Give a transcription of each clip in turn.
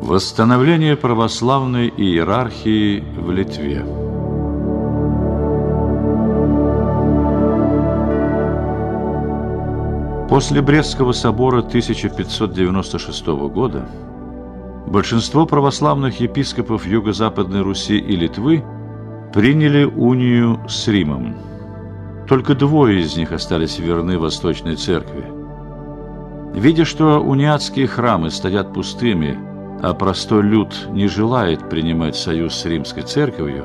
Восстановление православной иерархии в Литве После Брестского собора 1596 года большинство православных епископов Юго-Западной Руси и Литвы приняли унию с Римом. Только двое из них остались верны Восточной Церкви. Видя, что униатские храмы стоят пустыми, а простой люд не желает принимать союз с Римской Церковью,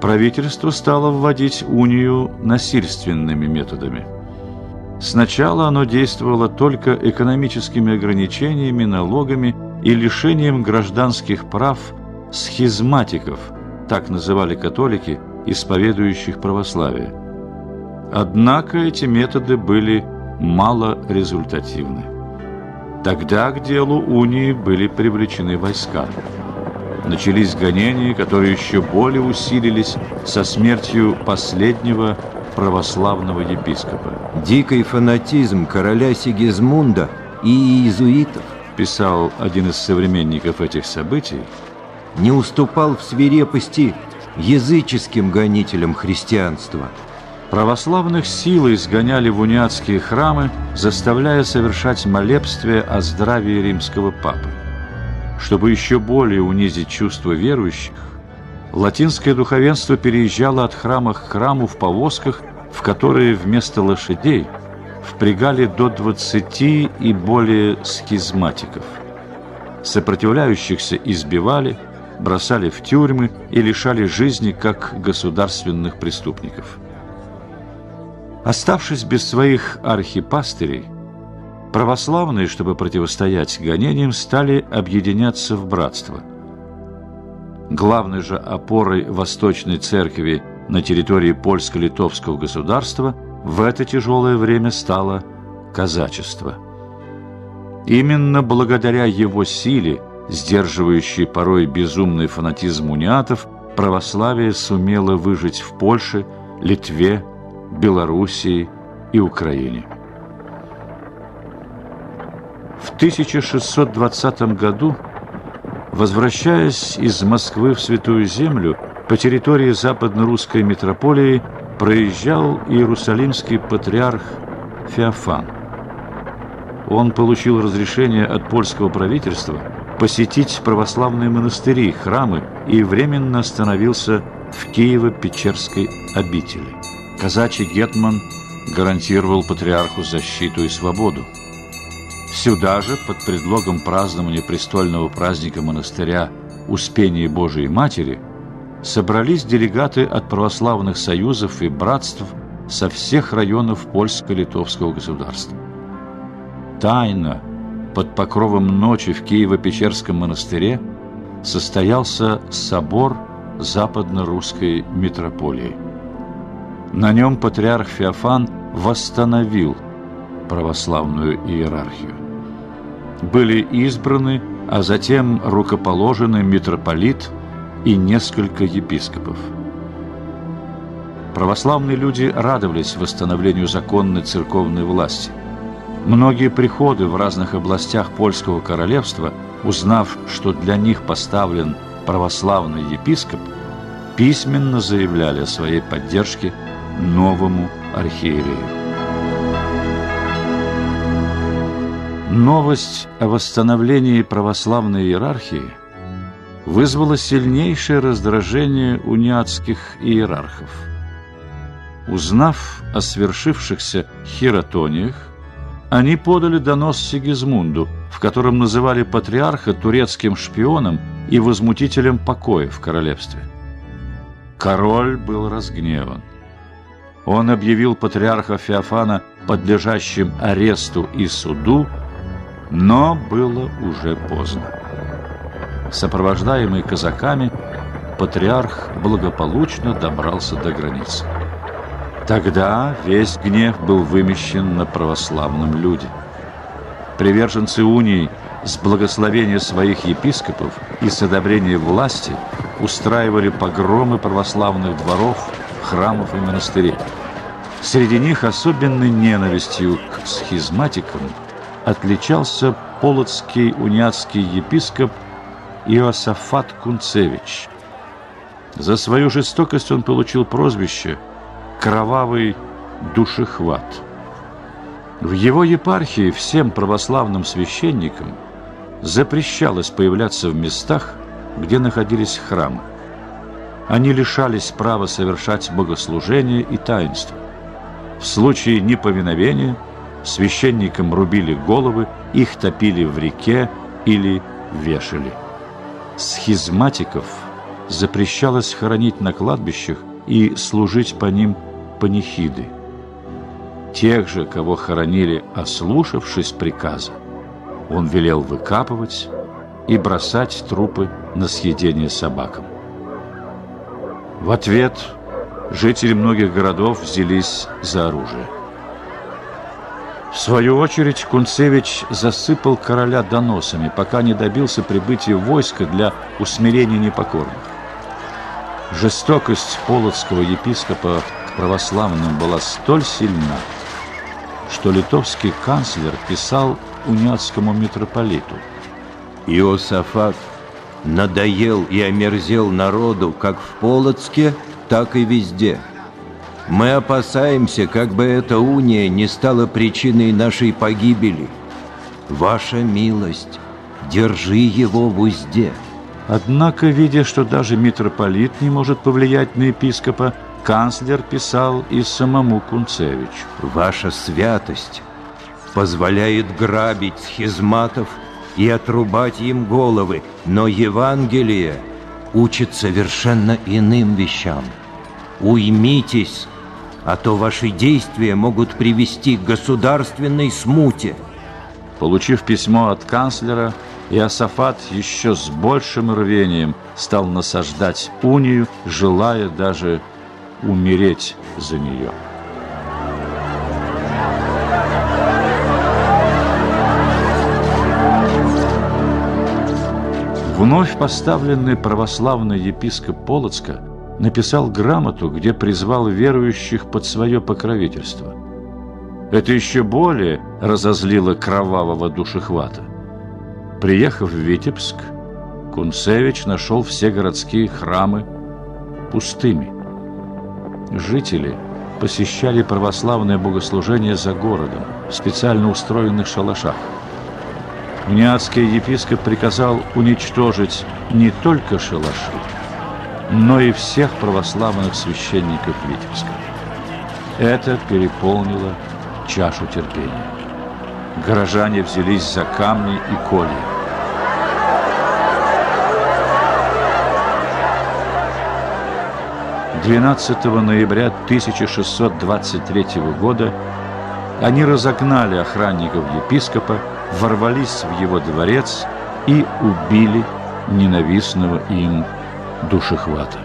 правительство стало вводить унию насильственными методами. Сначала оно действовало только экономическими ограничениями, налогами и лишением гражданских прав схизматиков, так называли католики, исповедующих православие. Однако эти методы были малорезультативны. Тогда к делу унии были привлечены войска. Начались гонения, которые еще более усилились со смертью последнего православного епископа. «Дикий фанатизм короля Сигизмунда и иезуитов», писал один из современников этих событий, не уступал в свирепости языческим гонителям христианства – Православных силы изгоняли в униатские храмы, заставляя совершать молебствие о здравии римского папы. Чтобы еще более унизить чувство верующих, латинское духовенство переезжало от храма к храму в повозках, в которые вместо лошадей впрягали до 20 и более схизматиков. Сопротивляющихся избивали, бросали в тюрьмы и лишали жизни как государственных преступников. Оставшись без своих архипастырей, православные, чтобы противостоять гонениям, стали объединяться в братство. Главной же опорой Восточной Церкви на территории польско-литовского государства в это тяжелое время стало казачество. Именно благодаря его силе, сдерживающей порой безумный фанатизм униатов, православие сумело выжить в Польше, Литве, Белоруссии и Украине. В 1620 году, возвращаясь из Москвы в Святую Землю, по территории западно-русской метрополии проезжал иерусалимский патриарх Феофан. Он получил разрешение от польского правительства посетить православные монастыри, храмы и временно остановился в Киево-Печерской обители. Казачий Гетман гарантировал патриарху защиту и свободу. Сюда же, под предлогом празднования престольного праздника монастыря Успения Божией Матери, собрались делегаты от православных союзов и братств со всех районов польско-литовского государства. Тайно, под покровом ночи в Киево-Печерском монастыре, состоялся собор западно-русской митрополии. На нем патриарх Феофан восстановил православную иерархию. Были избраны, а затем рукоположены митрополит и несколько епископов. Православные люди радовались восстановлению законной церковной власти. Многие приходы в разных областях польского королевства, узнав, что для них поставлен православный епископ, письменно заявляли о своей поддержке новому архиерею. Новость о восстановлении православной иерархии вызвала сильнейшее раздражение униатских иерархов. Узнав о свершившихся хиротониях, они подали донос Сигизмунду, в котором называли патриарха турецким шпионом и возмутителем покоя в королевстве. Король был разгневан. Он объявил патриарха Феофана подлежащим аресту и суду, но было уже поздно. Сопровождаемый казаками, патриарх благополучно добрался до границы. Тогда весь гнев был вымещен на православном люде. Приверженцы унии с благословения своих епископов и с одобрения власти устраивали погромы православных дворов, храмов и монастырей. Среди них особенной ненавистью к схизматикам отличался полоцкий униатский епископ Иосафат Кунцевич. За свою жестокость он получил прозвище «Кровавый душехват». В его епархии всем православным священникам запрещалось появляться в местах, где находились храмы. Они лишались права совершать богослужение и таинство. В случае неповиновения священникам рубили головы, их топили в реке или вешали. Схизматиков запрещалось хоронить на кладбищах и служить по ним панихиды. Тех же, кого хоронили, ослушавшись приказа, он велел выкапывать и бросать трупы на съедение собакам. В ответ жители многих городов взялись за оружие. В свою очередь Кунцевич засыпал короля доносами, пока не добился прибытия войска для усмирения непокорных. Жестокость полоцкого епископа к православным была столь сильна, что литовский канцлер писал униатскому митрополиту. Иосафат надоел и омерзел народу как в Полоцке, так и везде. Мы опасаемся, как бы эта уния не стала причиной нашей погибели. Ваша милость, держи его в узде. Однако, видя, что даже митрополит не может повлиять на епископа, канцлер писал и самому Кунцевичу. Ваша святость позволяет грабить схизматов и отрубать им головы, но Евангелие учит совершенно иным вещам. Уймитесь, а то ваши действия могут привести к государственной смуте. Получив письмо от канцлера, Иосафат еще с большим рвением стал насаждать унию, желая даже умереть за нее. Вновь поставленный православный епископ Полоцка написал грамоту, где призвал верующих под свое покровительство. Это еще более разозлило кровавого душехвата. Приехав в Витебск, Кунцевич нашел все городские храмы пустыми. Жители посещали православное богослужение за городом в специально устроенных шалашах. Униатский епископ приказал уничтожить не только шалаши, но и всех православных священников Витебска. Это переполнило чашу терпения. Горожане взялись за камни и колья. Двенадцатого ноября 1623 года они разогнали охранников епископа, ворвались в его дворец и убили ненавистного им душехвата.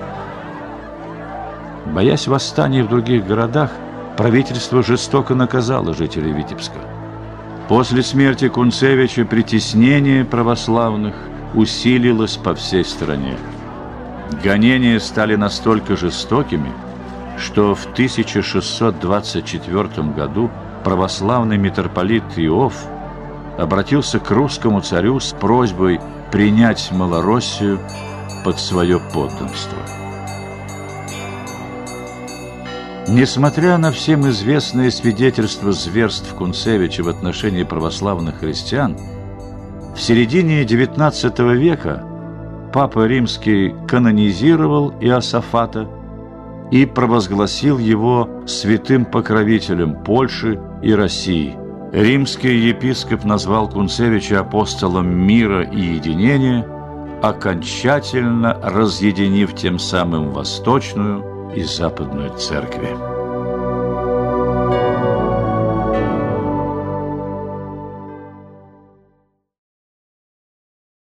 Боясь восстания в других городах, правительство жестоко наказало жителей Витебска. После смерти Кунцевича притеснение православных усилилось по всей стране. Гонения стали настолько жестокими, что в 1624 году православный митрополит Иов обратился к русскому царю с просьбой принять Малороссию под свое подданство. Несмотря на всем известные свидетельства зверств Кунцевича в отношении православных христиан, в середине XIX века Папа Римский канонизировал Иосафата и провозгласил его святым покровителем Польши и России. Римский епископ назвал Кунцевича апостолом мира и единения – окончательно разъединив тем самым Восточную и Западную церкви.